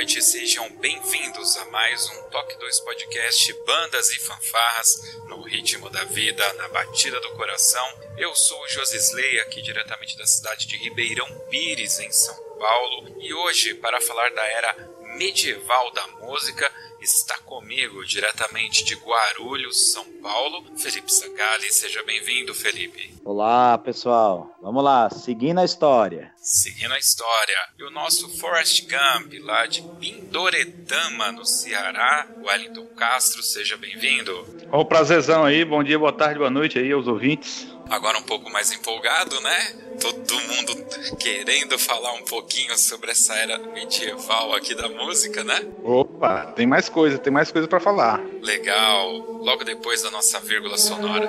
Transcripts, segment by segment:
Noite, sejam bem-vindos a mais um Toque 2 Podcast Bandas e Fanfarras no ritmo da vida, na batida do coração. Eu sou o Josisley, aqui diretamente da cidade de Ribeirão Pires, em São Paulo, e hoje, para falar da era medieval da música, está comigo diretamente de Guarulhos, São Paulo, Felipe Sagali. Seja bem-vindo, Felipe. Olá, pessoal. Vamos lá, seguindo a história. Seguindo a história. E o nosso Forrest Gump, lá de Pindoretama, no Ceará, Wellington Castro, seja bem-vindo. Ó, o prazerzão aí, bom dia, boa tarde, boa noite aí aos ouvintes. Agora um pouco mais empolgado, né? Todo mundo querendo falar um pouquinho sobre essa era medieval aqui da música, né? Opa, tem mais coisa, tem mais coisa para falar. Legal. Logo depois da nossa vírgula sonora.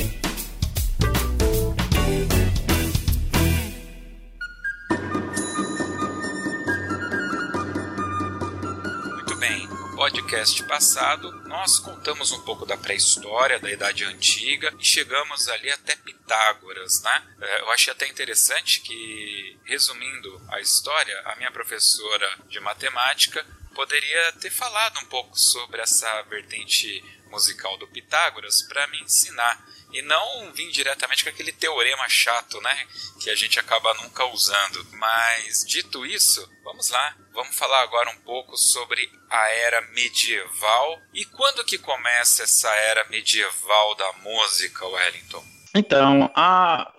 podcast passado nós contamos um pouco da pré-história, da Idade Antiga e chegamos ali até Pitágoras, né? É, Eu achei até interessante que, resumindo a história, a minha professora de matemática poderia ter falado um pouco sobre essa vertente musical do Pitágoras para me ensinar e não vir diretamente com aquele teorema chato, né, que a gente acaba nunca usando. Mas dito isso, vamos lá, vamos falar agora um pouco sobre a era medieval e quando que começa essa era medieval da música, Wellington? Então, a,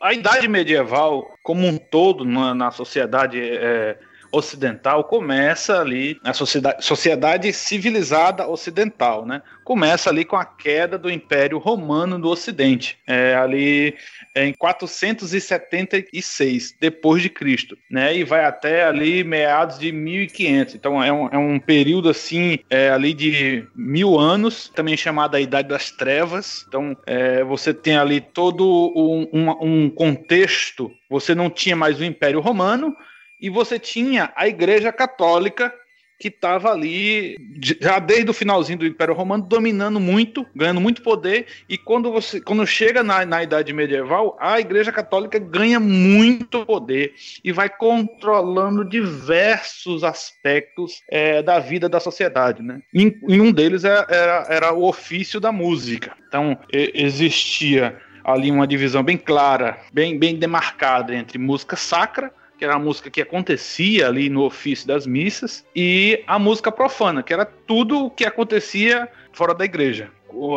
a idade medieval, como um todo na, na sociedade é, ocidental, começa ali, na sociedade, sociedade civilizada ocidental, né? Começa ali com a queda do Império Romano do Ocidente, é, ali em 476 depois de Cristo, né? E vai até ali meados de 1500. Então é um, é um período assim é, ali de mil anos, também chamada Idade das Trevas. Então é, você tem ali todo um, um- um contexto. Você não tinha mais o Império Romano e você tinha a Igreja Católica que estava ali já desde o finalzinho do Império Romano dominando muito, ganhando muito poder e quando você quando chega na, na Idade Medieval a Igreja Católica ganha muito poder e vai controlando diversos aspectos é, da vida da sociedade, né? E, e um deles é- era, era o ofício da música. Então existia ali uma divisão bem clara, bem, bem demarcada entre música sacra que era a música que acontecia ali no ofício das missas, e a música profana, que era tudo o que acontecia fora da igreja.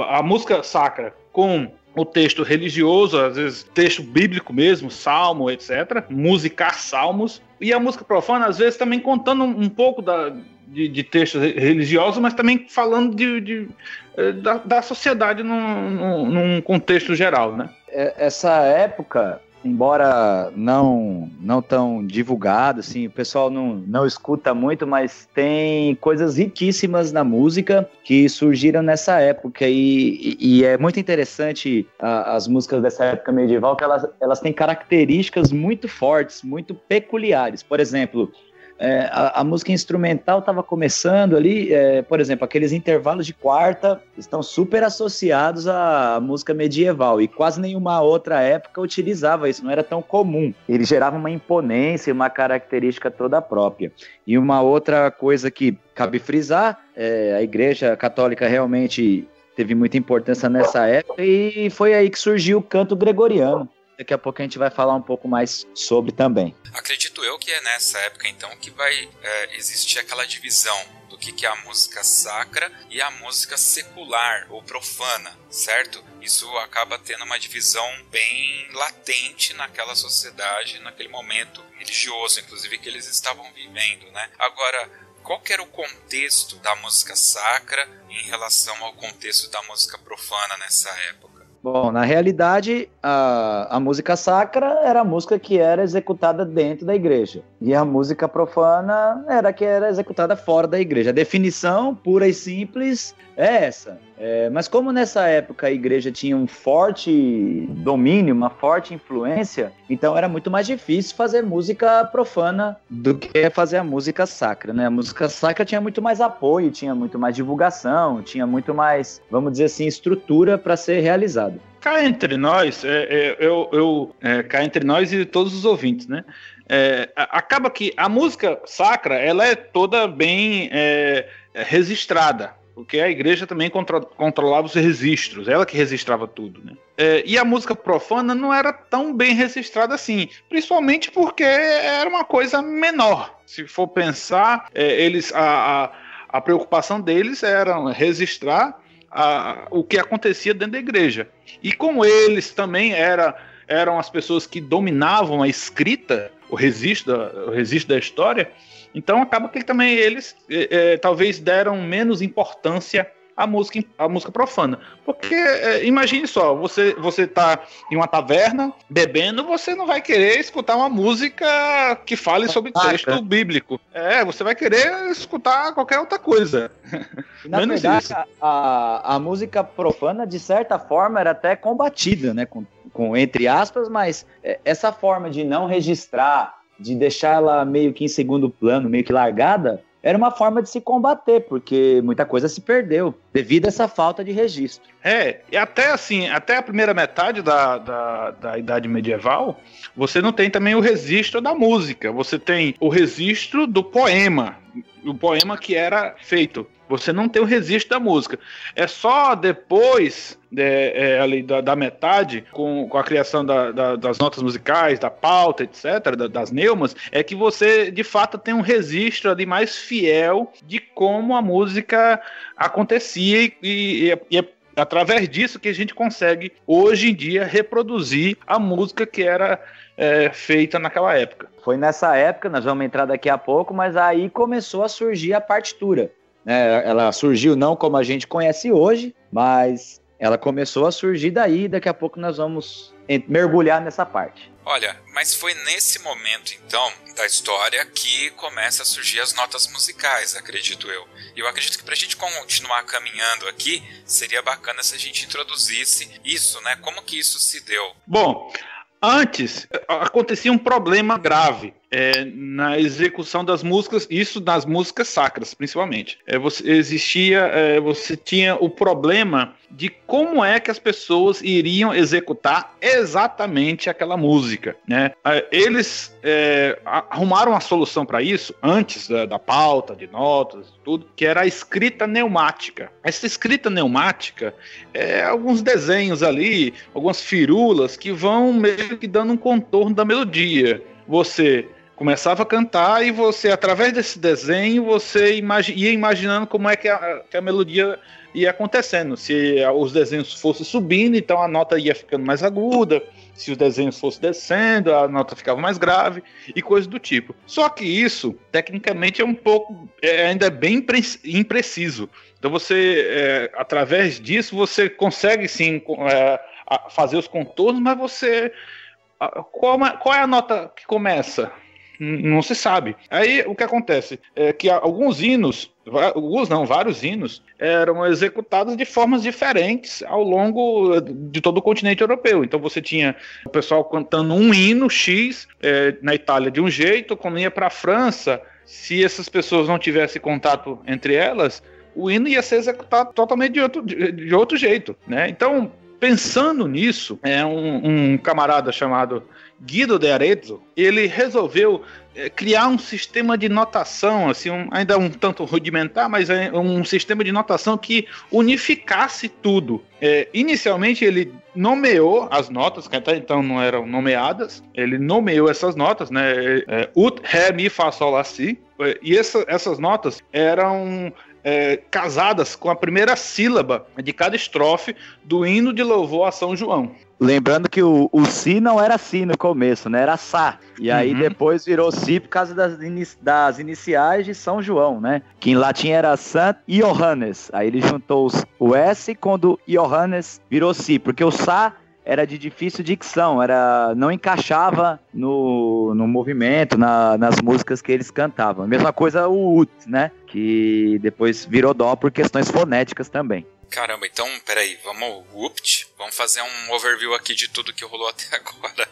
A música sacra com o texto religioso, às vezes texto bíblico mesmo, salmo, etc. Musicar salmos. E a música profana, às vezes, também contando um pouco da, de, de textos religiosos, mas também falando de, de eh, da, da, sociedade num, num, num contexto geral, né? É, essa época embora não não tão divulgado, assim, o pessoal não, não escuta muito, mas tem coisas riquíssimas na música que surgiram nessa época e, e, é muito interessante a, as músicas dessa época medieval que elas, elas têm características muito fortes, muito peculiares. Por exemplo, é, a, a, música instrumental estava começando ali, é, por exemplo, aqueles intervalos de quarta estão super associados à música medieval e quase nenhuma outra época utilizava isso, não era tão comum. Ele gerava uma imponência, uma característica toda própria. E uma outra coisa que cabe frisar, é, a Igreja Católica realmente teve muita importância nessa época e foi aí que surgiu o canto gregoriano. Daqui a pouco a gente vai falar um pouco mais sobre também. Acredito eu que é nessa época então que vai é, existir aquela divisão do que, que é a música sacra e a música secular ou profana, certo? Isso acaba tendo uma divisão bem latente naquela sociedade, naquele momento religioso, inclusive, que eles estavam vivendo, né? Agora, qual era o contexto da música sacra em relação ao contexto da música profana nessa época? Bom, na realidade, a, a música sacra era a música que era executada dentro da igreja. E a música profana era a que era executada fora da igreja. A definição pura e simples é essa. É, mas como nessa época a igreja tinha um forte domínio, uma forte influência, então era muito mais difícil fazer música profana do que fazer a música sacra, né? A música sacra tinha muito mais apoio, tinha muito mais divulgação, tinha muito mais, vamos dizer assim, estrutura para ser realizado. Cá entre nós, é, é, eu, eu é, cá entre nós e todos os ouvintes, né? É, acaba que a música sacra ela é toda bem é, registrada porque a igreja também contro controlava os registros, ela que registrava tudo, né? É, e a música profana não era tão bem registrada assim, principalmente porque era uma coisa menor. Se for pensar, é, eles a, a, a, preocupação deles era registrar a, o que acontecia dentro da igreja. E como eles também era, eram as pessoas que dominavam a escrita, o registro, o registro da história, então acaba que também eles é, é, talvez deram menos importância à música, à música profana. Porque é, imagine só, você você tá em uma taverna bebendo, você não vai querer escutar uma música que fale sobre texto bíblico. É, você vai querer escutar qualquer outra coisa. Na Menos verdade, isso. A, a música profana, de certa forma, era até combatida, né? Com, com, entre aspas, mas essa forma de não registrar de deixar ela meio que em segundo plano, meio que largada, era uma forma de se combater, porque muita coisa se perdeu devido a essa falta de registro. É, e até assim, até a primeira metade da, da, da Idade Medieval, você não tem também o registro da música, você tem o registro do poema, o poema que era feito. Você não tem o registro da música. É só depois é, é, ali da, da, metade, com, com a criação da, da, das notas musicais, da pauta, etc., das neumas, é que você de fato tem um registro ali mais fiel de como a música acontecia e, e, e é através disso que a gente consegue hoje em dia reproduzir a música que era é, feita naquela época. Foi nessa época, nós vamos entrar daqui a pouco, mas aí começou a surgir a partitura. Né? Ela surgiu não como a gente conhece hoje, mas ela começou a surgir daí. Daqui a pouco nós vamos mergulhar nessa parte. Olha, mas foi nesse momento então da história que começa a surgir as notas musicais, acredito eu. E eu acredito que para a gente continuar caminhando aqui, seria bacana se a gente introduzisse isso, né? Como que isso se deu? Bom, Antes, acontecia um problema grave é, na execução das músicas, isso nas músicas sacras, principalmente. É, você, existia, é, você tinha o problema de como é que as pessoas iriam executar exatamente aquela música. Né? É, eles é, arrumaram uma solução para isso antes da, da, pauta, de notas, tudo, que era a escrita neumática. Essa escrita neumática é alguns desenhos ali, algumas firulas que vão meio que dando um contorno da melodia. Você começava a cantar e você, através desse desenho, você imagi ia imaginando como é que a, que a melodia ia acontecendo. Se os desenhos fossem subindo, então a nota ia ficando mais aguda. Se os desenhos fossem descendo, a nota ficava mais grave e coisas do tipo. Só que isso, tecnicamente, é um pouco, é, ainda é bem impreciso. Então você, é, através disso, você consegue sim é, fazer os contornos, mas você qual, qual é a nota que começa? Não se sabe. Aí o que acontece é que alguns hinos, alguns não, vários hinos, eram executados de formas diferentes ao longo de todo o continente europeu. Então você tinha o pessoal cantando um hino X é, na Itália de um jeito, quando ia para a França, se essas pessoas não tivessem contato entre elas, o hino ia ser executado totalmente de outro, de, de outro jeito. Né? Então, pensando nisso, é um, um camarada chamado Guido de Arezzo, ele resolveu é, criar um sistema de notação, assim, um, ainda um tanto rudimentar, mas é um sistema de notação que unificasse tudo. É, inicialmente ele nomeou as notas, que até então não eram nomeadas, ele nomeou essas notas, né? É, ut, ré, mi, fá, sol, lá, si. E essa, essas notas eram é, casadas com a primeira sílaba de cada estrofe do hino de louvor a São João. Lembrando que o, o Si não era Si no começo, né? Era Sá. E aí uhum. depois virou Si por causa das, das iniciais de São João, né? Que em latim era Sant Johannes. Aí ele juntou os, o S quando Johannes virou Si, porque o Sá era de difícil dicção, era não encaixava no, no movimento, na, nas músicas que eles cantavam. Mesma coisa o ut, né? Que depois virou dó por questões fonéticas também. Caramba, então, peraí, vamos whoopt, vamos fazer um overview aqui de tudo que rolou até agora.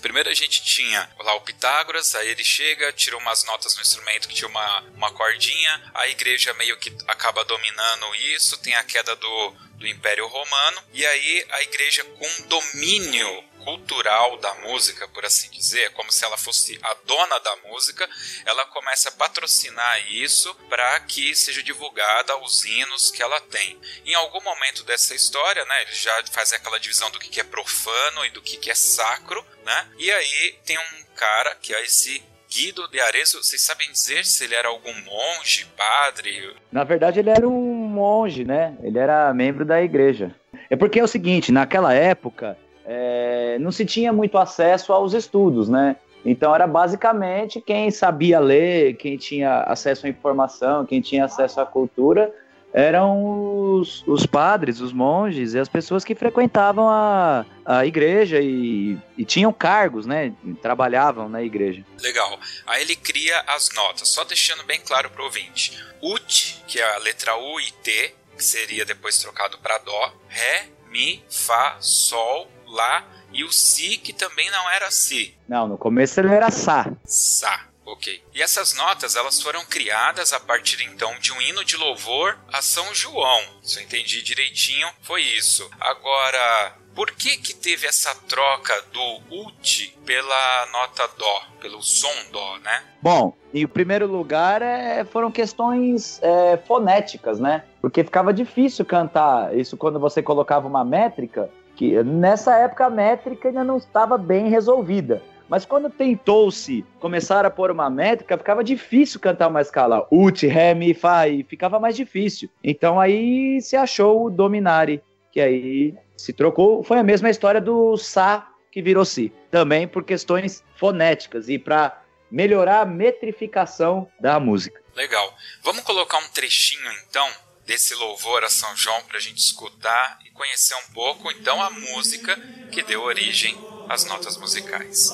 Primeiro a gente tinha lá o Pitágoras, aí ele chega, tira umas notas no instrumento que tinha uma, uma cordinha, a igreja meio que acaba dominando isso, tem a queda do, do Império Romano, e aí a igreja com domínio cultural da música, por assim dizer, é como se ela fosse a dona da música, ela começa a patrocinar isso para que seja divulgada os hinos que ela tem. Em algum momento dessa história, né, ele já faz aquela divisão do que é profano e do que é sacro, né? E aí tem um cara que é esse Guido de Arezzo, vocês sabem dizer se ele era algum monge, padre? Na verdade, ele era um monge, né? Ele era membro da igreja. É porque é o seguinte, naquela época, é, não se tinha muito acesso aos estudos, né? Então era basicamente quem sabia ler, quem tinha acesso à informação, quem tinha acesso à cultura, eram os, os padres, os monges e as pessoas que frequentavam a, a igreja e, e tinham cargos, né? Trabalhavam na igreja. Legal. Aí ele cria as notas, só deixando bem claro para o ouvinte. Ut, que é a letra U e T, que seria depois trocado para Dó, Ré, Mi, Fá, Sol, Lá e o Si, que também não era Si. Não, no começo ele era Sá. Sá. Ok. E essas notas elas foram criadas a partir então de um hino de louvor a São João. Se eu entendi direitinho, foi isso. Agora, por que que teve essa troca do ut pela nota dó, pelo som dó, né? Bom, em primeiro lugar é, foram questões é, fonéticas, né? Porque ficava difícil cantar isso quando você colocava uma métrica que nessa época a métrica ainda não estava bem resolvida. Mas quando tentou-se começar a pôr uma métrica, ficava difícil cantar uma escala ut, ré, mi, fá, e ficava mais difícil. Então aí se achou o dominare, que aí se trocou. Foi a mesma história do sa que virou si, também por questões fonéticas e para melhorar a metrificação da música. Legal. Vamos colocar um trechinho então desse louvor a São João para a gente escutar e conhecer um pouco então a música que deu origem às notas musicais.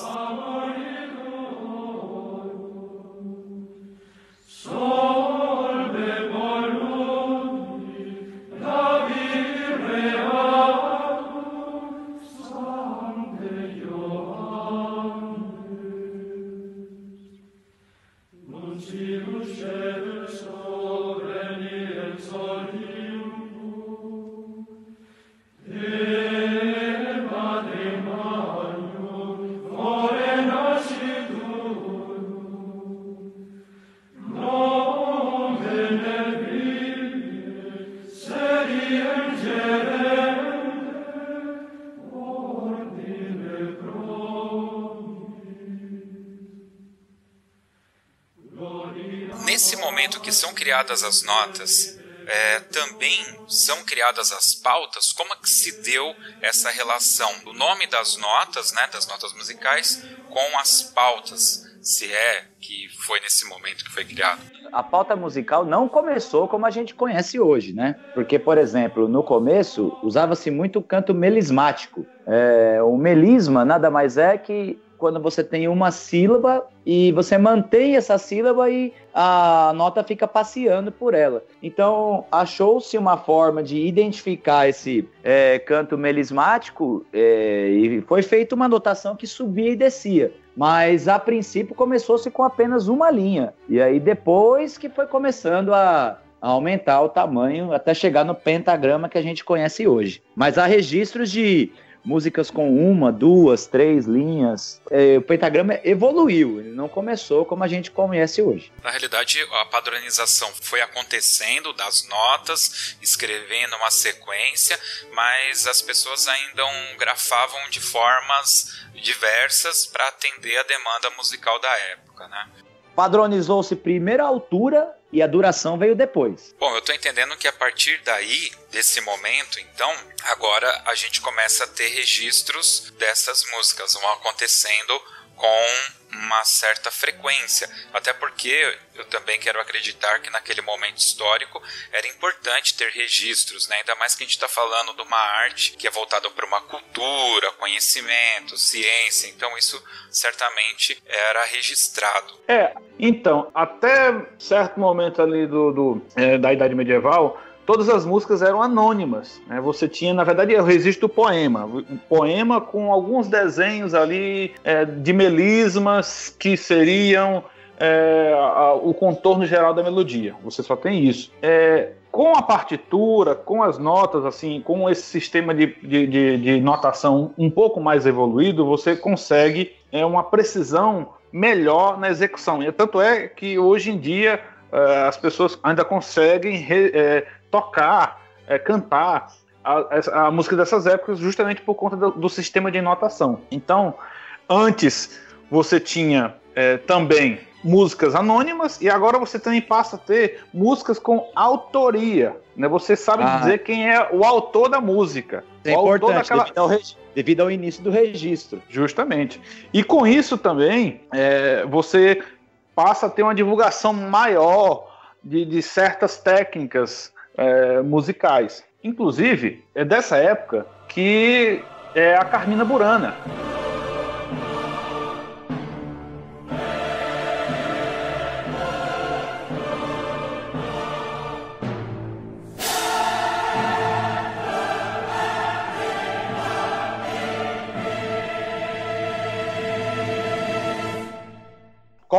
Criadas as notas, é, também são criadas as pautas. Como é que se deu essa relação do nome das notas, né, das notas musicais, com as pautas? Se é que foi nesse momento que foi criado. A pauta musical não começou como a gente conhece hoje, né? Porque, por exemplo, no começo usava-se muito canto melismático. É, o melisma nada mais é que quando você tem uma sílaba e você mantém essa sílaba e a nota fica passeando por ela. Então, achou-se uma forma de identificar esse é, canto melismático é, e foi feita uma notação que subia e descia. Mas a princípio começou-se com apenas uma linha. E aí depois que foi começando a, a aumentar o tamanho até chegar no pentagrama que a gente conhece hoje. Mas há registros de músicas com uma, duas, três linhas. É, o pentagrama evoluiu, ele não começou como a gente conhece hoje. Na realidade, a padronização foi acontecendo das notas, escrevendo uma sequência, mas as pessoas ainda grafavam de formas diversas para atender a demanda musical da época, né? Padronizou-se primeiro a altura e a duração veio depois. Bom, eu estou entendendo que a partir daí, desse momento, então, agora a gente começa a ter registros dessas músicas, vão acontecendo com uma certa frequência, até porque eu também quero acreditar que naquele momento histórico era importante ter registros, né? ainda mais que a gente está falando de uma arte que é voltada para uma cultura, conhecimento, ciência, então isso certamente era registrado. É, então, até certo momento ali do, do é, da Idade Medieval, todas as músicas eram anônimas. Né? Você tinha, na verdade, o registro do poema. Um poema com alguns desenhos ali é, de melismas que seriam é, a, o contorno geral da melodia. Você só tem isso. É, com a partitura, com as notas, assim, com esse sistema de, de, de, de notação um pouco mais evoluído, você consegue é, uma precisão melhor na execução. E tanto é que hoje em dia é, as pessoas ainda conseguem é, tocar, é, cantar a, a, música dessas épocas justamente por conta do, do, sistema de notação. Então, antes você tinha é, também músicas anônimas e agora você também passa a ter músicas com autoria. Né? Você sabe ah. dizer quem é o autor da música. É importante, daquela... devido, ao devido, ao início do registro. Justamente. E com isso também é, você passa a ter uma divulgação maior de, de certas técnicas é, musicais. Inclusive, é dessa época que é a Carmina Burana.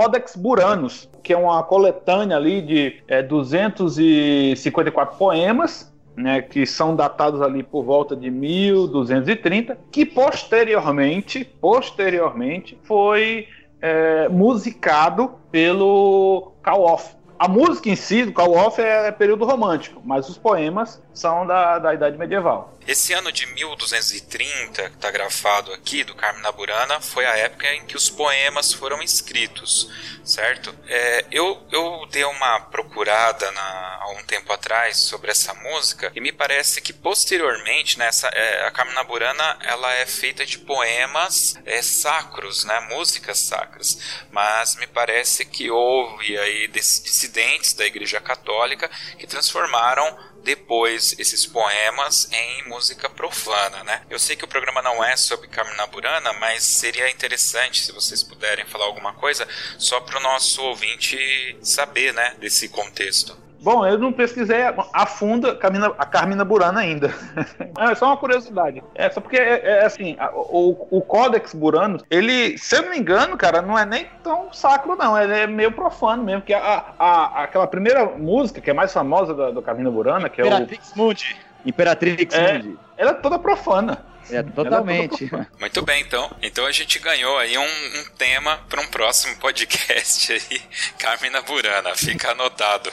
Codex Buranus, que é uma coletânea ali de é, 254 poemas, né, que são datados ali por volta de 1230, que posteriormente, posteriormente foi é, musicado pelo Kawoff, a música em si do Call Off é período romântico, mas os poemas são da, da Idade Medieval. Esse ano de 1230, que está grafado aqui, do Carmina Burana, foi a época em que os poemas foram escritos, certo? É, eu, eu dei uma procurada na, há um tempo atrás sobre essa música e me parece que posteriormente, né, é, a Carmina Burana ela é feita de poemas é, sacros, né, músicas sacras, mas me parece que houve aí dissidentes da Igreja Católica que transformaram depois esses poemas em música profana, né? Eu sei que o programa não é sobre Burana, mas seria interessante se vocês puderem falar alguma coisa só para o nosso ouvinte saber, né, desse contexto. Bom, eu não pesquisei a fundo a Carmina, a Carmina Burana ainda. é só uma curiosidade. É só porque, é, é assim, a, o, o Codex Burano, ele, se eu não me engano, cara, não é nem tão sacro, não. Ele é meio profano mesmo. Que a, a, aquela primeira música, que é mais famosa da, do Carmina Burana, que Imperatrix é o. Mundi. Imperatrix é, Mundi. Ela é toda profana. É, totalmente. Muito bem, então. Então a gente ganhou aí um, um tema para um próximo podcast aí, Carmina Burana. Fica anotado.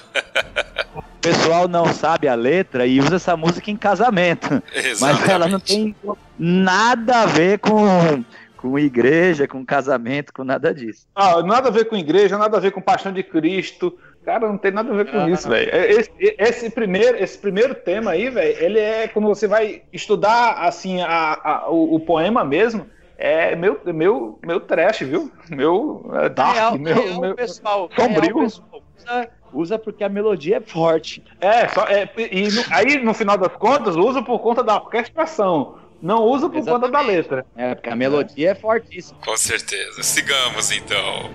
O pessoal não sabe a letra e usa essa música em casamento. Exatamente. Mas ela não tem nada a ver com com igreja, com casamento, com nada disso. Ah, nada a ver com igreja, nada a ver com paixão de Cristo, Cara, não tem nada a ver com ah, isso, velho. É, esse, esse, primeiro, esse primeiro tema aí, velho, ele é quando você vai estudar assim a, a o, o, poema mesmo. É meu, meu, meu trash, viu? Meu é dark, real, meu, real, meu pessoal, sombrio. Real, pessoal, usa, usa porque a melodia é forte. É, só, é e no, aí no final das contas usa por conta da orquestração. Não usa por Exatamente. conta da letra. É, porque a melodia é fortíssima. Com certeza. Sigamos então.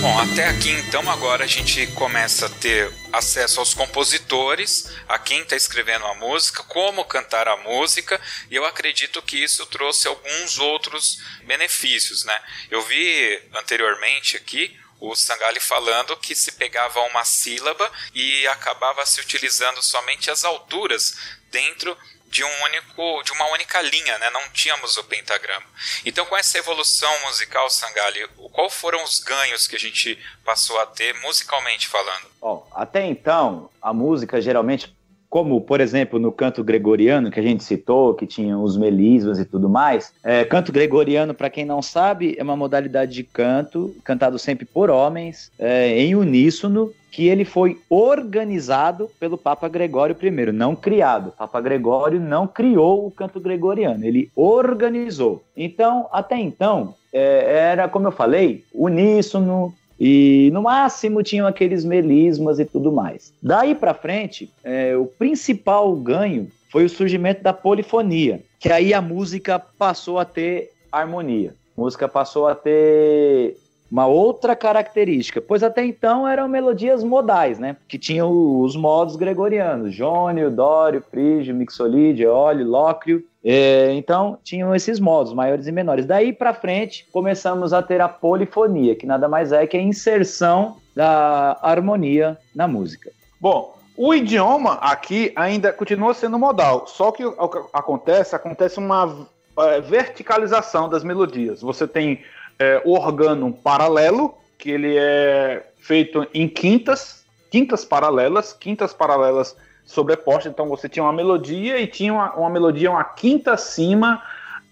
Bom, até aqui então agora a gente começa a ter acesso aos compositores, a quem está escrevendo a música, como cantar a música, e eu acredito que isso trouxe alguns outros benefícios, né? Eu vi anteriormente aqui o Sangali falando que se pegava uma sílaba e acabava se utilizando somente as alturas dentro de um único de uma única linha, né? Não tínhamos o pentagrama. Então, com essa evolução musical, Sangali, qual foram os ganhos que a gente passou a ter musicalmente falando? Bom, até então, a música geralmente como, por exemplo, no canto gregoriano, que a gente citou, que tinha os melismas e tudo mais. É, canto gregoriano, para quem não sabe, é uma modalidade de canto, cantado sempre por homens, é, em uníssono, que ele foi organizado pelo Papa Gregório I, não criado. Papa Gregório não criou o canto gregoriano, ele organizou. Então, até então, é, era, como eu falei, uníssono, e no máximo tinham aqueles melismas e tudo mais. Daí para frente, é, o principal ganho foi o surgimento da polifonia, que aí a música passou a ter harmonia. A música passou a ter uma outra característica, pois até então eram melodias modais, né? Que tinham os modos gregorianos, jônio, dório, frígio, mixolídio, eólio, lócrio. É, então, tinham esses modos, maiores e menores. Daí para frente, começamos a ter a polifonia, que nada mais é que a inserção da harmonia na música. Bom, o idioma aqui ainda continua sendo modal, só que o que acontece, acontece uma é, verticalização das melodias. Você tem é, o organo paralelo, que ele é feito em quintas, quintas paralelas, quintas paralelas sobrepostas. Então você tinha uma melodia e tinha uma, uma melodia, uma quinta acima,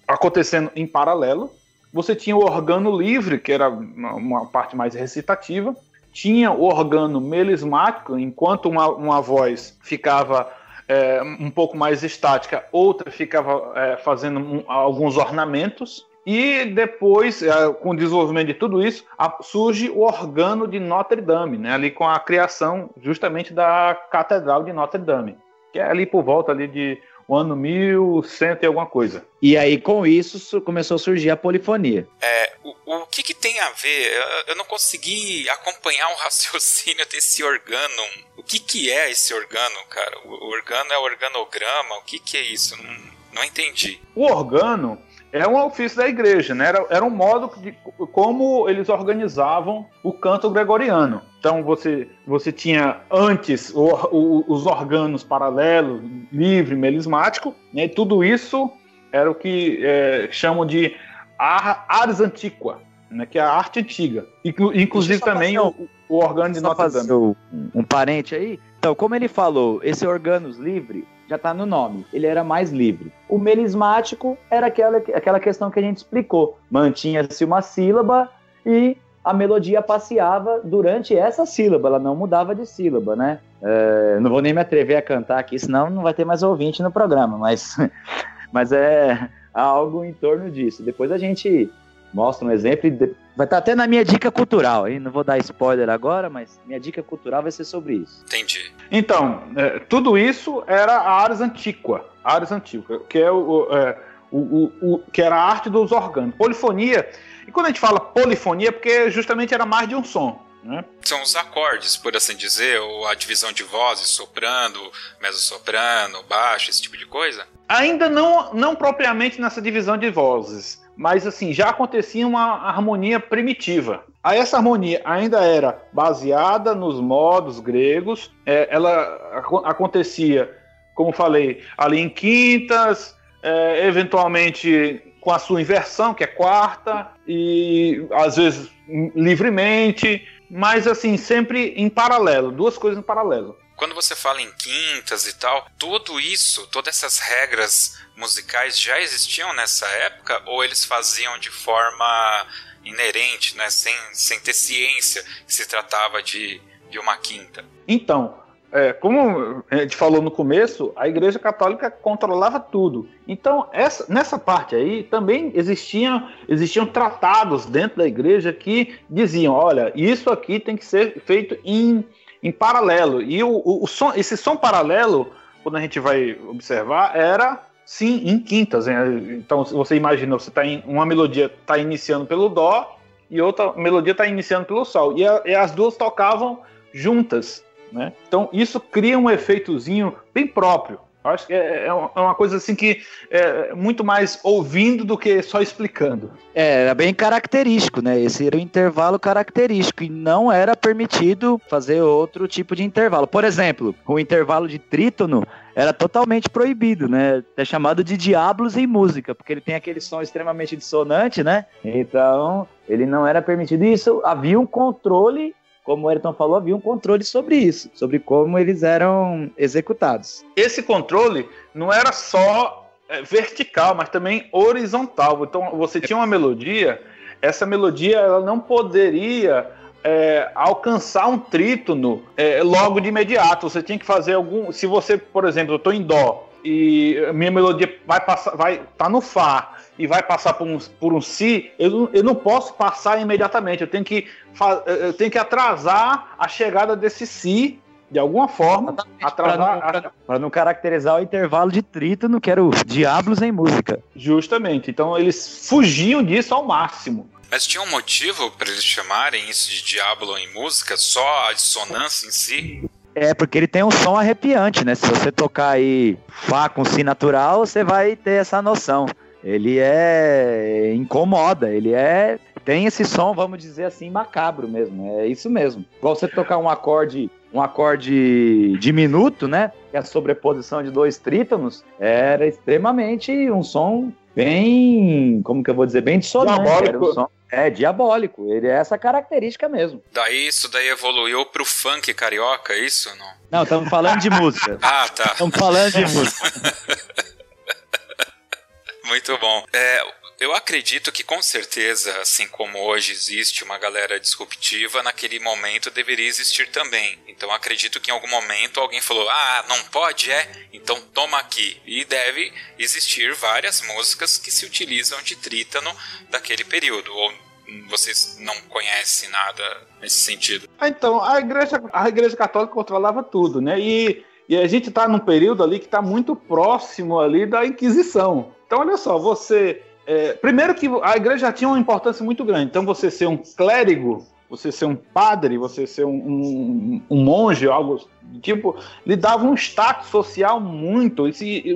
acontecendo em paralelo. Você tinha o organo livre, que era uma, uma parte mais recitativa. Tinha o organo melismático, enquanto uma, uma voz ficava é, um pouco mais estática, outra ficava é, fazendo um, alguns ornamentos. E depois, é, com o desenvolvimento de tudo isso, surge o organo de Notre Dame, né? ali com a criação justamente da Catedral de Notre Dame, que é ali por volta ali de o ano 1100 e alguma coisa. E aí, com isso, começou a surgir a polifonia. É, o, o que, que tem a ver? Eu, eu, não consegui acompanhar o raciocínio desse organo. O que, que é esse organo, cara? O, o organo é organograma? O que, que é isso? Não, não entendi. O organo é um ofício da igreja, né? Era, era um modo de como eles organizavam o canto gregoriano. Então você, você tinha antes o, o, os órgãos paralelos, livre, melismático, né? E tudo isso era o que é, chamam de ars antiqua, né? Que é a arte antiga. Inclusive também o, o órgão de Notre Dame. Um, um parente aí. Então, como ele falou, esse órgãos livre já está no nome. Ele era mais livre. O melismático era aquela, aquela questão que a gente explicou. Mantinha-se uma sílaba e a melodia passeava durante essa sílaba, ela não mudava de sílaba, né? É, não vou nem me atrever a cantar aqui, senão não vai ter mais ouvinte no programa, mas, mas é algo em torno disso. Depois a gente mostra um exemplo e Vai estar tá até na minha dica cultural, hein? Não vou dar spoiler agora, mas minha dica cultural vai ser sobre isso. Entendi. Então, é, tudo isso era a Ars Antiqua, Ars Antiqua, que é o, é, o, o, o, que era a arte dos órgãos. Polifonia. E quando a gente fala polifonia, é porque justamente era mais de um som. Né? São os acordes, por assim dizer, ou a divisão de vozes, soprano, mezzo-soprano, baixo, esse tipo de coisa? Ainda não, não propriamente nessa divisão de vozes, mas assim, já acontecia uma harmonia primitiva. Essa harmonia ainda era baseada nos modos gregos, é, ela acontecia, como falei, ali em quintas, é, eventualmente com a sua inversão, que é quarta, e às vezes livremente, mas assim, sempre em paralelo, duas coisas em paralelo. Quando você fala em quintas e tal, tudo isso, todas essas regras musicais já existiam nessa época ou eles faziam de forma inerente, né, sem, sem ter ciência que se tratava de, de uma quinta? Então, é, como a gente falou no começo, a Igreja Católica controlava tudo. Então, essa, nessa parte aí também existiam, existiam tratados dentro da igreja que diziam: olha, isso aqui tem que ser feito em em paralelo. E o, o, o som, esse som paralelo, quando a gente vai observar, era sim em quintas. Né? Então, você imagina, você tá em, uma melodia está iniciando pelo dó e outra melodia está iniciando pelo sol. E, a, e, as duas tocavam juntas. Né? Então, isso cria um efeitozinho bem próprio. Acho que é, é, é uma coisa assim que é muito mais ouvindo do que só explicando. É, era bem característico, né? Esse era o intervalo característico e não era permitido fazer outro tipo de intervalo. Por exemplo, o intervalo de trítono era totalmente proibido, né? É chamado de diablos em música, porque ele tem aquele som extremamente dissonante, né? Então, ele não era permitido. Isso havia um controle como o Ayrton falou, havia um controle sobre isso, sobre como eles eram executados. Esse controle não era só é, vertical, mas também horizontal. Então você tinha uma melodia, essa melodia ela não poderia é, alcançar um trítono é, logo de imediato. Você tinha que fazer algum. Se você, por exemplo, eu estou em dó e minha melodia vai passar, vai tá no fá e vai passar por um, por um si, eu, eu não posso passar imediatamente. Eu tenho que eu tenho que atrasar a chegada desse si de alguma forma, atrasar para não, não, caracterizar o intervalo de trítono, que era o diablos em música. Justamente. Então eles fugiam disso ao máximo. Mas tinha um motivo para eles chamarem isso de diablo em música? Só a dissonância em si? É, porque ele tem um som arrepiante, né? Se você tocar aí Fá com Si natural, você vai ter essa noção. Ele é. incomoda, ele é. Tem esse som, vamos dizer assim, macabro mesmo. É isso mesmo. Igual você tocar um acorde um acorde diminuto, né? Que é a sobreposição de dois trítonos, era extremamente um som bem, como que eu vou dizer, bem dissonante. Diabólico. Um som, é, diabólico. Ele é essa característica mesmo. Daí isso daí evoluiu pro funk carioca, é isso não? Não, estamos falando de música. ah, tá. Estamos falando de música. Muito bom. É, eu acredito que com certeza, assim como hoje existe uma galera disruptiva, naquele momento deveria existir também. Então acredito que em algum momento alguém falou: "Ah, não pode é? Então toma aqui". E deve existir várias músicas que se utilizam de trítano daquele período ou vocês não conhecem nada nesse sentido? Ah, então, a igreja, a igreja católica controlava tudo, né? E, e a gente está num período ali que está muito próximo ali da Inquisição. Então, olha só, você é, primeiro que a igreja já tinha uma importância muito grande. Então, você ser um clérigo, você ser um padre, você ser um, um, um monge, algo tipo, lhe dava um status social muito,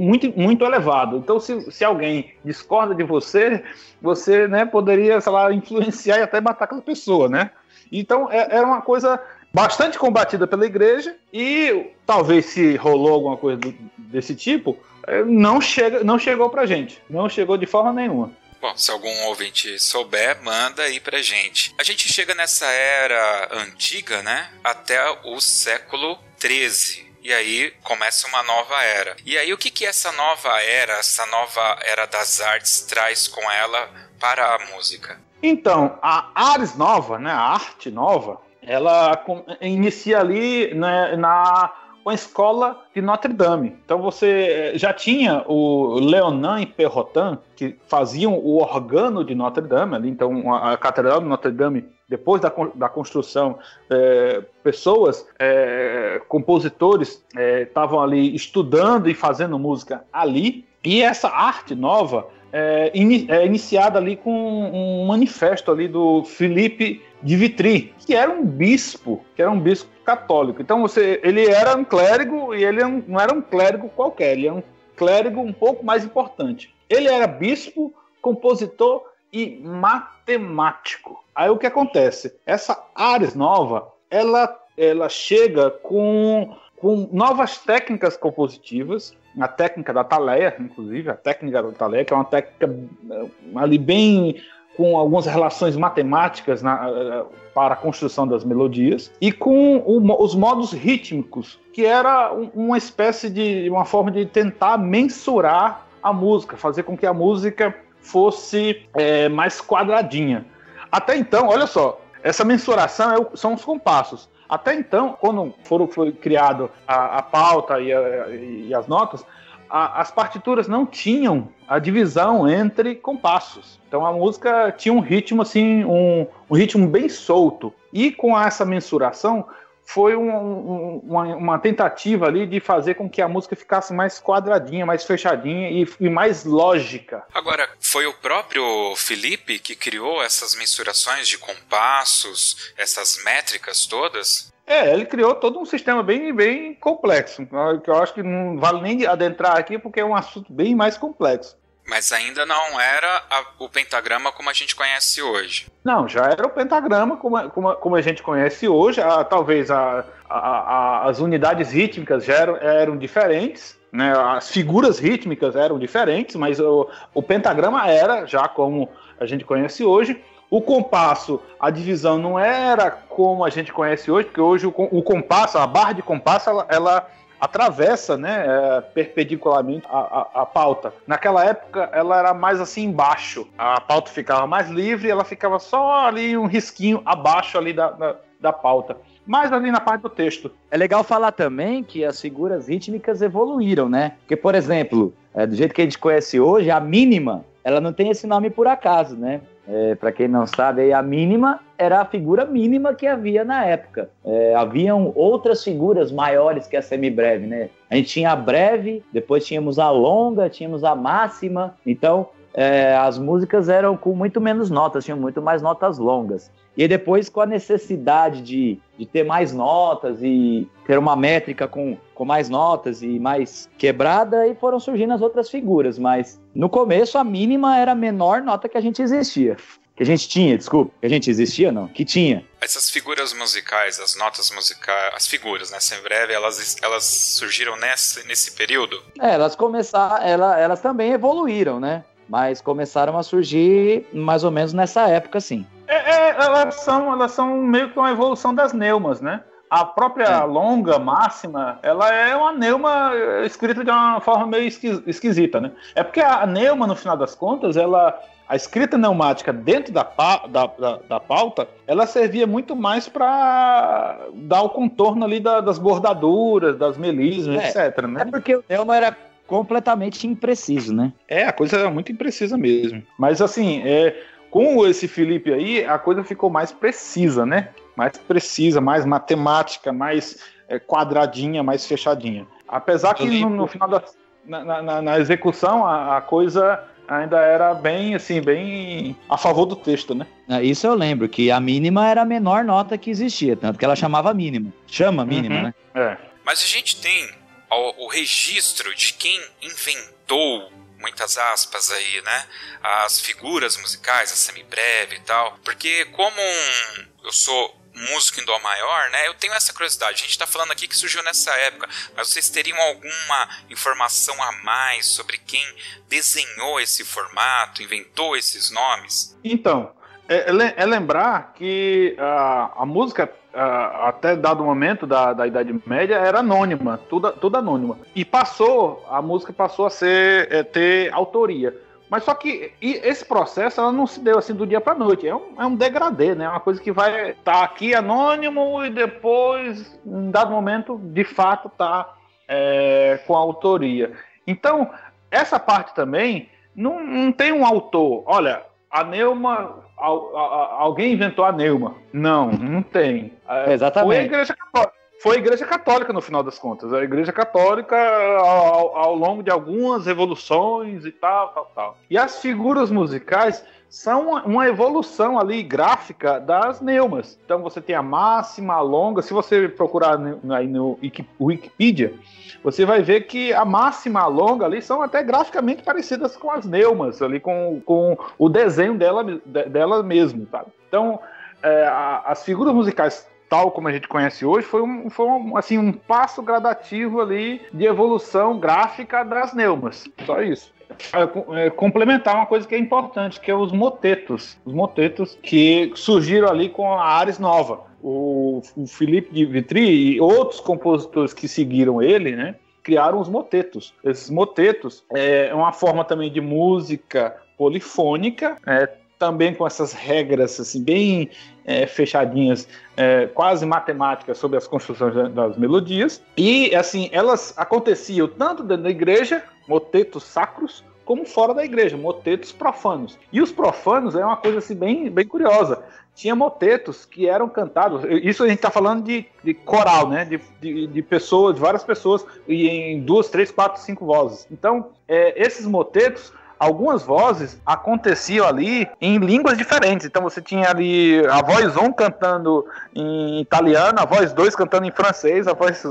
muito, muito elevado. Então, se, se alguém discorda de você, você né, poderia, sei lá, influenciar e até matar aquela pessoa, né? Então, é, era uma coisa bastante combatida pela igreja e talvez se rolou alguma coisa do, desse tipo, não, chega, não chegou pra gente. Não chegou de forma nenhuma. Bom, se algum ouvinte souber, manda aí pra gente. A gente chega nessa era antiga, né? Até o século 13. E aí começa uma nova era. E aí o que que essa nova era, essa nova era das artes traz com ela para a música? Então, a Ares Nova, né, a arte nova, ela inicia ali né, na com a escola de Notre Dame. Então você eh, já tinha o Leonin e Perrotin, que faziam o organo de Notre Dame, ali, então a, Catedral de Notre Dame, depois da, da construção, é, pessoas, é, compositores estavam é, ali estudando e fazendo música ali, e essa arte nova é, in, iniciada ali com um manifesto ali do Felipe de Vitry, que era um bispo, que era um bispo católico. Então você, ele era um clérigo e ele não era um clérigo qualquer, ele era um clérigo um pouco mais importante. Ele era bispo compositor e matemático. Aí o que acontece? Essa Ares nova, ela, ela chega com, com novas técnicas compositivas, a técnica da Taleia, inclusive, a técnica da Taleia, que é uma técnica eh, ali bem com algumas relações matemáticas na, eh, para a construção das melodias e com o, os modos rítmicos, que era uma espécie de uma forma de tentar mensurar a música, fazer com que a música fosse é, mais quadradinha. Até então, olha só, essa mensuração é o, são os compassos. Até então, quando foram, foi criado a, a pauta e, a, e, as notas, a, as partituras não tinham a divisão entre compassos. Então a música tinha um ritmo assim, um, um ritmo bem solto. E com essa mensuração foi um, um, uma, uma, tentativa ali de fazer com que a música ficasse mais quadradinha, mais fechadinha e, e, mais lógica. Agora, foi o próprio Felipe que criou essas mensurações de compassos, essas métricas todas? É, ele criou todo um sistema bem, bem complexo, que eu acho que não vale nem adentrar aqui porque é um assunto bem mais complexo. Mas ainda não era a, o pentagrama como a gente conhece hoje. Não, já era o pentagrama como, como, como a gente conhece hoje. A, talvez a, a, as unidades rítmicas já eram, eram diferentes, né? as figuras rítmicas eram diferentes, mas o, o pentagrama era já como a gente conhece hoje. O compasso, a divisão não era como a gente conhece hoje, porque hoje o, o compasso, a barra de compasso, ela, ela atravessa, né, é, perpendicularmente a, a, a, pauta. Naquela época, ela era mais assim embaixo. A pauta ficava mais livre, ela ficava só ali um risquinho abaixo ali da, da, da pauta. Mais ali na parte do texto. É legal falar também que as figuras rítmicas evoluíram, né? Porque, por exemplo, é, do jeito que a gente conhece hoje, a mínima, ela não tem esse nome por acaso, né? É, para quem não sabe, a mínima era a figura mínima que havia na época. É, haviam outras figuras maiores que a semibreve, né? A gente tinha a breve, depois tínhamos a longa, tínhamos a máxima. Então, é, as músicas eram com muito menos notas, tinham muito mais notas longas. E depois, com a necessidade de, de ter mais notas e ter uma métrica com, com mais notas e mais quebrada, aí foram surgindo as outras figuras. Mas no começo, a mínima era a menor nota que a gente existia. Que a gente tinha, desculpa. Que a gente existia, não? Que tinha. Essas figuras musicais, as notas musicais, as figuras, né, sem breve, elas, elas surgiram nesse, nesse período? É, elas começaram, ela, elas também evoluíram, né? Mas começaram a surgir mais ou menos nessa época, sim. É, é, elas, são, elas são meio que uma evolução das neumas, né? A própria longa máxima, ela é uma neuma escrita de uma forma meio esquisita, né? É porque a neuma, no final das contas, ela a escrita neumática dentro da, da, da, da pauta, ela servia muito mais para dar o contorno ali da, das bordaduras, das melismas, é, etc. Né? É porque o neuma era completamente impreciso, né? É, a coisa era muito imprecisa mesmo. Mas assim, é, com esse Felipe aí, a coisa ficou mais precisa, né? Mais precisa, mais matemática, mais é, quadradinha, mais fechadinha. Apesar que no, no final da na, na, na execução a, a, coisa ainda era bem assim, bem a favor do texto, né? É, isso eu lembro, que a mínima era a menor nota que existia, tanto que ela chamava mínima. Chama mínima, uhum. né? É. Mas a gente tem o, o registro de quem inventou muitas aspas aí, né? As figuras musicais, a semibreve e tal. Porque como um, eu sou músico em dó maior, né? Eu tenho essa curiosidade. A gente está falando aqui que surgiu nessa época, mas vocês teriam alguma informação a mais sobre quem desenhou esse formato, inventou esses nomes? Então, é, é lembrar que a, a música até dado momento da, da Idade Média era anônima, tudo, tudo anônima. E passou, a música passou a ser é, ter autoria. Mas só que esse processo ela não se deu assim do dia para noite. É um, é um degradê, né? Uma coisa que vai estar tá aqui anônimo e depois, em dado momento, de fato tá é, com a autoria. Então, essa parte também não, não tem um autor. Olha, a Neuma alguém inventou a neuma. Não, não tem. É, Exatamente. Foi a Igreja Católica. foi a Igreja Católica no final das contas. A Igreja Católica ao, ao longo de algumas revoluções e tal, tal, tal. E as figuras musicais são uma evolução ali gráfica das neumas. Então você tem a máxima, a longa. Se você procurar aí no Wikipedia, você vai ver que a máxima, a longa ali são até graficamente parecidas com as neumas, ali com, com o desenho dela, dela mesmo? Então, é, a, as figuras musicais tal como a gente conhece hoje, foi um, foi um, assim, um passo gradativo ali de evolução gráfica das neumas. Só isso. É, complementar uma coisa que é importante, que é os motetos. Os motetos que surgiram ali com a Ares Nova. O, o Felipe de Vitry e outros compositores que seguiram ele, né, criaram os motetos. Esses motetos é uma forma também de música polifônica, é, também com essas regras assim bem é, fechadinhas, é, quase matemáticas sobre as construções das melodias. E assim, elas aconteciam tanto dentro da igreja, motetos sacros, como fora da igreja, motetos profanos. E os profanos é uma coisa assim bem, bem curiosa. Tinha motetos que eram cantados. Isso a gente está falando de, de, coral, né? De, de, de, pessoas, de várias pessoas, e em duas, três, quatro, cinco vozes. Então, é, esses motetos algumas vozes aconteciam ali em línguas diferentes. Então você tinha ali a voz 1 cantando em italiano, a voz 2 cantando em francês, a voz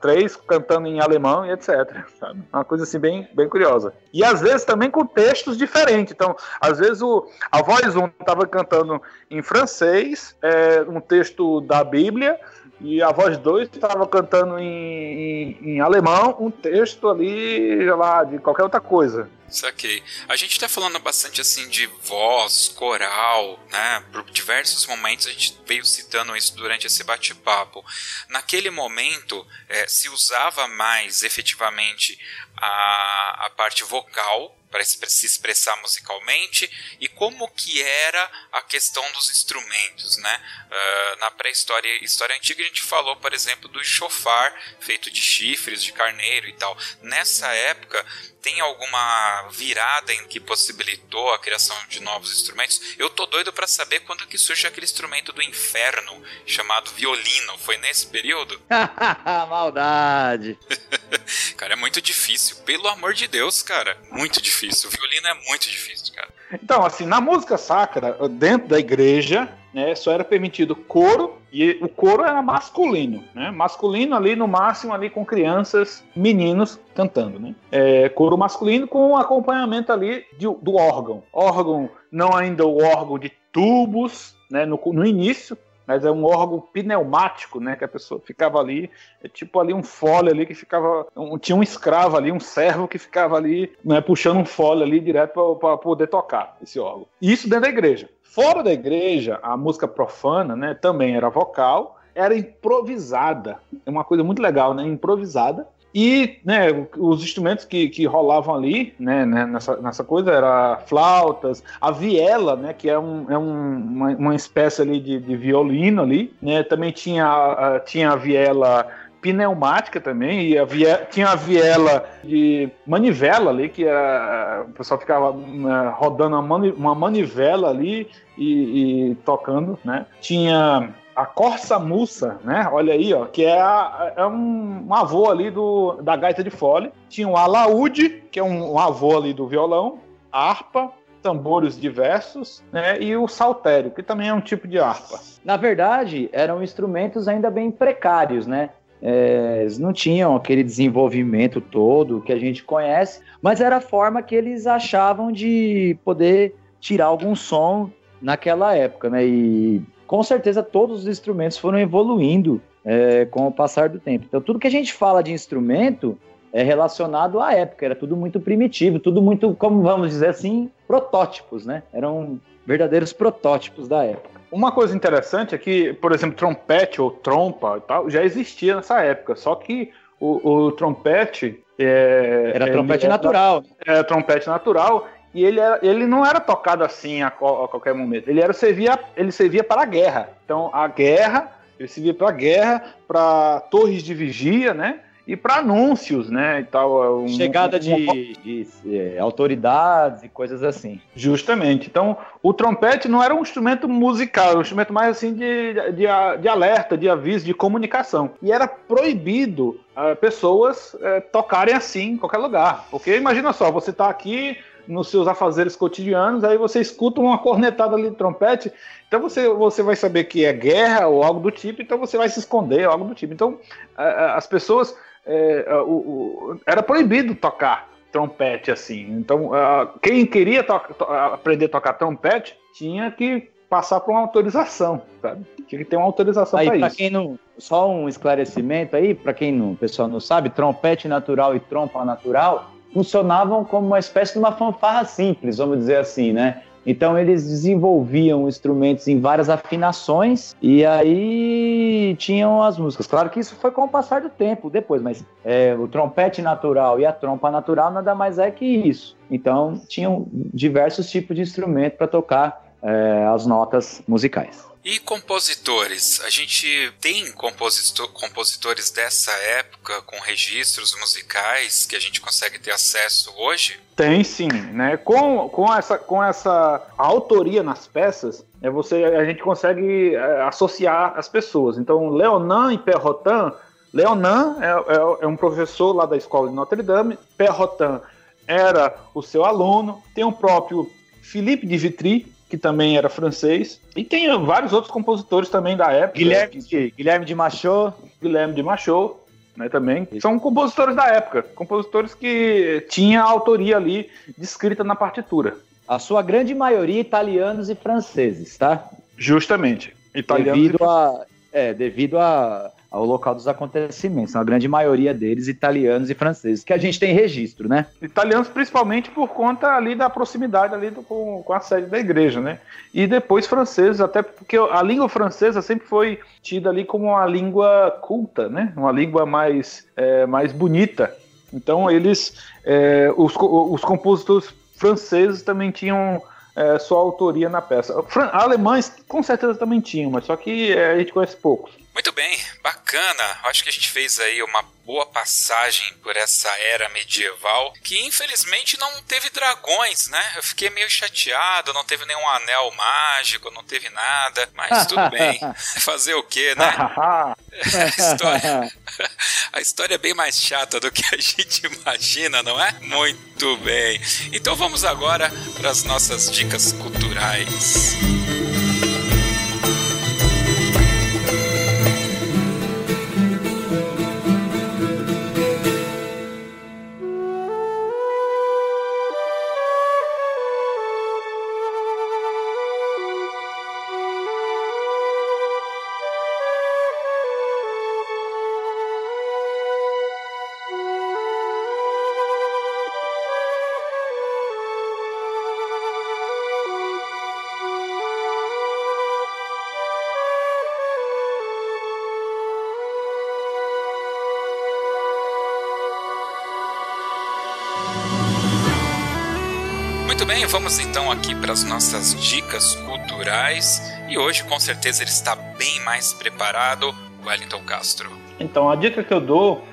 3 uh, cantando em alemão e etc. Sabe? Uma coisa assim bem, bem curiosa. E às vezes também com textos diferentes. Então, às vezes o, a voz 1 estava cantando em francês, é, um texto da Bíblia, e a voz 2 estava cantando em, em, em, alemão um texto ali, lá, de qualquer outra coisa. Saquei. A gente está falando bastante assim de voz, coral, né? Por diversos momentos a gente veio citando isso durante esse bate-papo. Naquele momento é, se usava mais efetivamente a, a parte vocal para se expressar musicalmente e como que era a questão dos instrumentos, né? Uh, na pré-história, história antiga a gente falou, por exemplo, do chofar feito de chifres de carneiro e tal. Nessa época tem alguma virada em que possibilitou a criação de novos instrumentos? Eu tô doido para saber quando que surge aquele instrumento do inferno chamado violino. Foi nesse período? Maldade. cara, é muito difícil. Pelo amor de Deus, cara. Muito difícil. O violino é muito difícil, cara. Então, assim, na música sacra, dentro da igreja, né, só era permitido coro e o coro era masculino, né? Masculino ali no máximo ali com crianças, meninos cantando, né? É, coro masculino com acompanhamento ali de, do órgão. Órgão, não ainda o órgão de tubos, né? No, no início, mas é um órgão pneumático, né? Que a pessoa ficava ali, é tipo ali um fole ali que ficava, um, tinha um escravo ali, um servo que ficava ali, né, puxando um fole ali direto para poder tocar esse órgão. Isso dentro da igreja. Fora da igreja, a música profana, né, também era vocal, era improvisada. É uma coisa muito legal, né? Improvisada. E né, os instrumentos que, que rolavam ali, né, né, nessa, nessa coisa, era flautas, a viela, né, que é, um, é um, uma, uma espécie ali de, de violino ali, né, também tinha, a, tinha a viela pneumática também, e tinha a viela de manivela ali, que era, o pessoal ficava né, rodando uma, uma manivela ali e, e tocando, né? Tinha a Corsa Mussa, né? Olha aí, ó, que é, a, é um, um, avô ali do, da gaita de fole. Tinha o alaúde, que é um, um avô ali do violão, harpa, tambores diversos, né? E o saltério, que também é um tipo de harpa. Na verdade, eram instrumentos ainda bem precários, né? É, eles não tinham aquele desenvolvimento todo que a gente conhece, mas era a forma que eles achavam de poder tirar algum som naquela época, né? E com certeza todos os instrumentos foram evoluindo é, com o passar do tempo. Então, tudo que a gente fala de instrumento é relacionado à época, era tudo muito primitivo, tudo muito, como vamos dizer assim, protótipos, né? Eram verdadeiros protótipos da época. Uma coisa interessante é que, por exemplo, trompete ou trompa e tal já existia nessa época, só que o, o trompete é, era trompete era, natural. Era trompete natural e ele, era, ele não era tocado assim a, a, qualquer momento. Ele era servia, ele servia para a guerra. Então a guerra, ele servia para a guerra, para torres de vigia, né? E para anúncios, né, e tal. É um, Chegada um, um, de, de, de é, autoridades e coisas assim. Justamente. Então, o trompete não era um instrumento musical, era um instrumento mais assim de, de, de alerta, de aviso, de comunicação. E era proibido uh, pessoas uh, tocarem assim em qualquer lugar. Porque imagina só, você está aqui nos seus afazeres cotidianos, aí você escuta uma cornetada ali de trompete, então você, você vai saber que é guerra ou algo do tipo, então você vai se esconder, algo do tipo. Então, as pessoas. É, o, o, era proibido tocar trompete assim. Então, quem queria to aprender a tocar trompete tinha que passar por uma autorização, sabe? Tinha que ter uma autorização para isso. Quem não, só um esclarecimento aí, para quem não, o pessoal não sabe, trompete natural e trompa natural funcionavam como uma espécie de uma fanfarra simples, vamos dizer assim, né? Então eles desenvolviam instrumentos em várias afinações e aí tinham as músicas. Claro que isso foi com o passar do tempo depois, mas é, o trompete natural e a trompa natural nada mais é que isso. Então tinham diversos tipos de instrumento para tocar é, as notas musicais. E compositores? A gente tem compositor, compositores dessa época com registros musicais que a gente consegue ter acesso hoje? Tem sim, né? Com, com, essa, com essa autoria nas peças, é você, a gente consegue é, associar as pessoas. Então, Leonan e Perrotin, Leonan é, é, é um professor lá da escola de Notre Dame, Perrotin era o seu aluno, tem o próprio Philippe de Vitry, que também era francês. E tem vários outros compositores também da época. Guilherme, que... Guilherme de Machot. Guilherme de Machot, né, também. São compositores da época. Compositores que tinham a autoria ali descrita na partitura. A sua grande maioria italianos e franceses, tá? Justamente. Italianos devido a, é, devido a ao local dos acontecimentos. A grande maioria deles italianos e franceses, que a gente tem registro, né? Italianos principalmente por conta ali da proximidade ali do, com, com a sede da igreja, né? E depois franceses, até porque a língua francesa sempre foi tida ali como uma língua culta, né? Uma língua mais, é, mais bonita. Então eles, é, os, os compositores franceses também tinham é, sua autoria na peça. Alemães com certeza também tinham, mas só que é, a gente conhece poucos. Muito bem, bacana. Acho que a gente fez aí uma boa passagem por essa era medieval que infelizmente não teve dragões, né? Eu fiquei meio chateado, não teve nenhum anel mágico, não teve nada, mas tudo bem. Fazer o quê, né? a, história, a história é bem mais chata do que a gente imagina, não é? Muito bem. Então vamos agora para as nossas dicas culturais. Vamos então aqui para as nossas dicas culturais e hoje com certeza ele está bem mais preparado, Wellington Castro. Então a dica que eu dou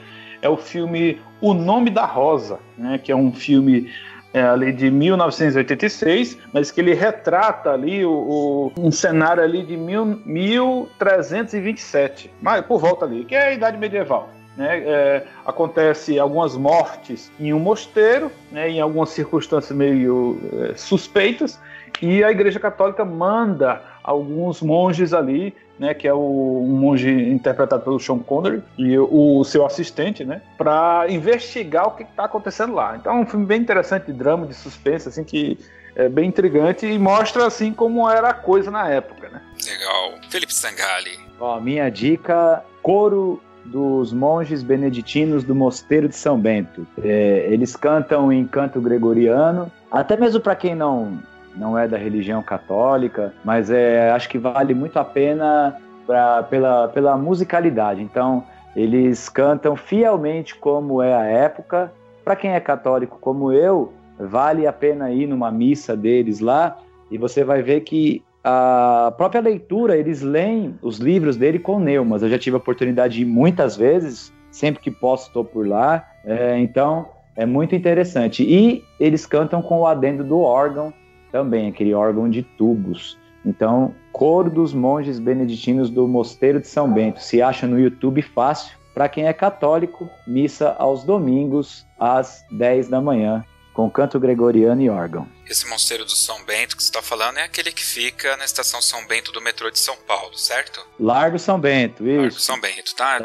é o filme O Nome da Rosa, né, que é um filme é, ali de 1986, mas que ele retrata ali o, o, um cenário ali de mil, 1327, mas por volta ali, que é a idade medieval. Né, é, acontece algumas mortes em um mosteiro, né, em algumas circunstâncias meio é, suspeitas, e a Igreja Católica manda alguns monges ali, né, que é o um monge interpretado pelo Sean Connery e o, o seu assistente, né, para investigar o que está acontecendo lá. Então é um filme bem interessante de drama, de suspense, assim que é bem intrigante e mostra assim como era a coisa na época, né? Legal. Felipe Sangali. Ó, minha dica, Coro dos monges beneditinos do Mosteiro de São Bento. É, eles cantam em canto gregoriano, até mesmo para quem não, não é da religião católica, mas é, acho que vale muito a pena pra, pela, pela musicalidade. Então, eles cantam fielmente como é a época. Para quem é católico como eu, vale a pena ir numa missa deles lá e você vai ver que a própria leitura, eles leem os livros dele com neumas. Eu já tive a oportunidade de ir muitas vezes sempre que posso estou por lá. É, então é muito interessante. E eles cantam com o adendo do órgão também, aquele órgão de tubos. Então, coro dos monges beneditinos do Mosteiro de São Bento. Se acha no YouTube fácil. Para quem é católico, missa aos domingos às 10 da manhã com canto gregoriano e órgão. Esse mosteiro do São Bento que você está falando é aquele que fica na estação São Bento do metrô de São Paulo, certo? Largo São Bento, isso. Largo São Bento, tá?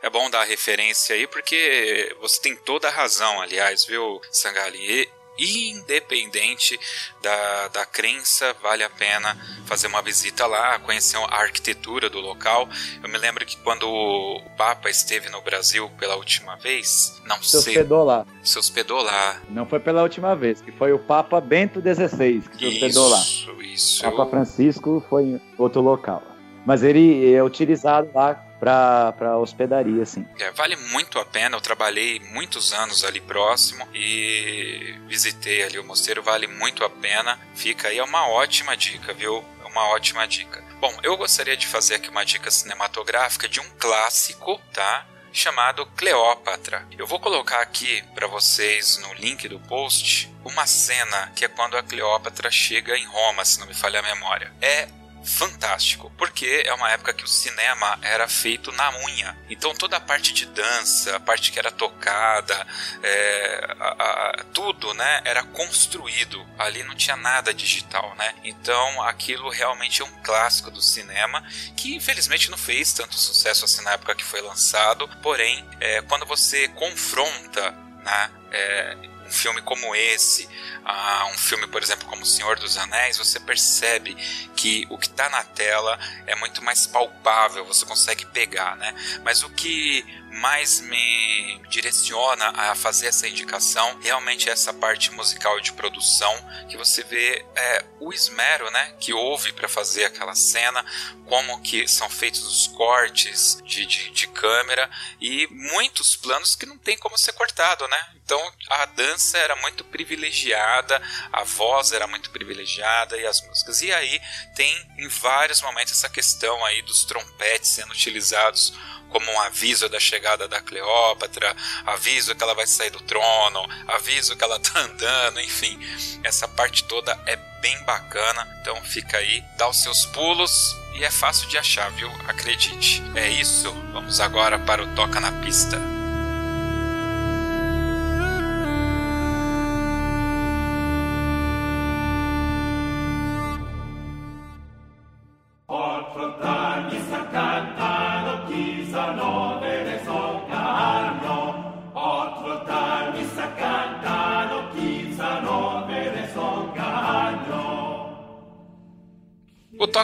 É, é bom dar referência aí porque você tem toda a razão, aliás, viu, Sangali? Independente da, da crença, vale a pena fazer uma visita lá, conhecer a arquitetura do local. Eu me lembro que quando o Papa esteve no Brasil pela última vez, não se sei. hospedou lá. Se hospedou lá. Não foi pela última vez, que foi o Papa Bento XVI que se hospedou lá. Isso, isso. Papa Francisco foi em outro local. Mas ele é utilizado lá para hospedaria, assim. É, vale muito a pena. Eu trabalhei muitos anos ali próximo e visitei ali o mosteiro. Vale muito a pena. Fica aí, é uma ótima dica, viu? É uma ótima dica. Bom, eu gostaria de fazer aqui uma dica cinematográfica de um clássico, tá? chamado Cleópatra. Eu vou colocar aqui para vocês no link do post uma cena que é quando a Cleópatra chega em Roma, se não me falha a memória. É fantástico, porque é uma época que o cinema era feito na unha. Então toda a parte de dança, a parte que era tocada, é, a, a, tudo, né, era construído. Ali não tinha nada digital, né? Então aquilo realmente é um clássico do cinema que infelizmente não fez tanto sucesso assim na época que foi lançado. Porém, é, quando você confronta né, é, filme como esse, uh, um filme, por exemplo, como O Senhor dos Anéis, você percebe que o que está na tela é muito mais palpável, você consegue pegar, né? Mas o que mais me direciona a fazer essa indicação realmente é essa parte musical de produção que você vê é, o esmero né, que houve para fazer aquela cena, como que são feitos os cortes de, de, de, câmera e muitos planos que não tem como ser cortado, né? Então a dança era muito privilegiada, a voz era muito privilegiada e as músicas. E aí tem em vários momentos essa questão aí dos trompetes sendo utilizados como um aviso da chegada da Cleópatra, aviso que ela vai sair do trono, aviso que ela tá andando, enfim. Essa parte toda é bem bacana, então fica aí, dá os seus pulos e é fácil de achar, viu? Acredite. É isso, vamos agora para o Toca na Pista.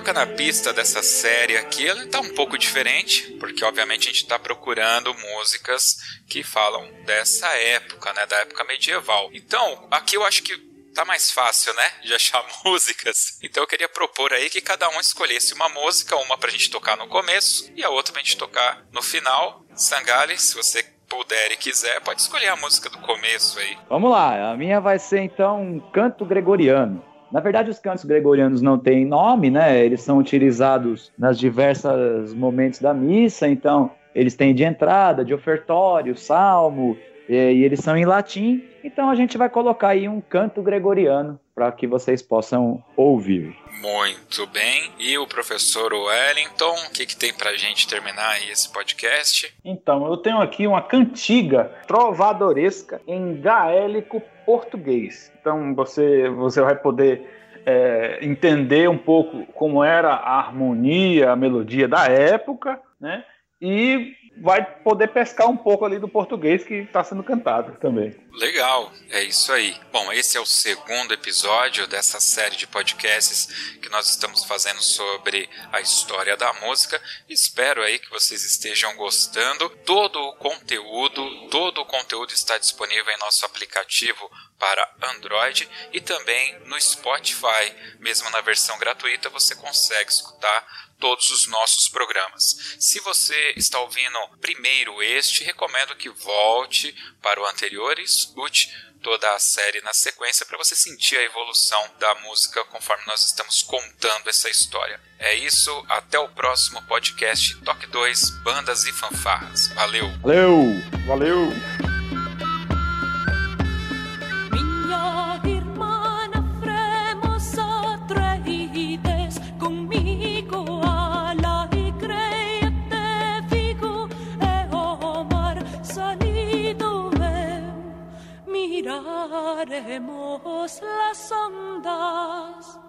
Toca na Pista dessa série aqui, ele tá um pouco diferente, porque obviamente a gente está procurando músicas que falam dessa época, né, da época medieval. Então, aqui eu acho que tá mais fácil, né, de achar músicas. Então eu queria propor aí que cada um escolhesse uma música, uma pra gente tocar no começo e a outra pra gente tocar no final. Sangali, se você puder e quiser, pode escolher a música do começo aí. Vamos lá, a minha vai ser então um canto gregoriano. Na verdade, os cantos gregorianos não têm nome, né? Eles são utilizados nas diversas momentos da missa, então eles têm de entrada, de ofertório, salmo, e, e eles são em latim. Então a gente vai colocar aí um canto gregoriano para que vocês possam ouvir. Muito bem. E o professor Wellington, o que, que tem para a gente terminar aí esse podcast? Então, eu tenho aqui uma cantiga trovadoresca em gaélico português. Então, você, você vai poder é, entender um pouco como era a harmonia, a melodia da época, né? E vai poder pescar um pouco ali do português que está sendo cantado também. Legal, é isso aí. Bom, esse é o segundo episódio dessa série de podcasts que nós estamos fazendo sobre a história da música. Espero aí que vocês estejam gostando. Todo o conteúdo, todo o conteúdo está disponível em nosso aplicativo para Android e também no Spotify. Mesmo na versão gratuita, você consegue escutar todos os nossos programas. Se você está ouvindo primeiro este, recomendo que volte para o anterior e escute toda a série na sequência para você sentir a evolução da música conforme nós estamos contando essa história. É isso, até o próximo podcast Toque 2 Bandas e Fanfarras. Valeu! Valeu! Valeu! Miraremos las ondas.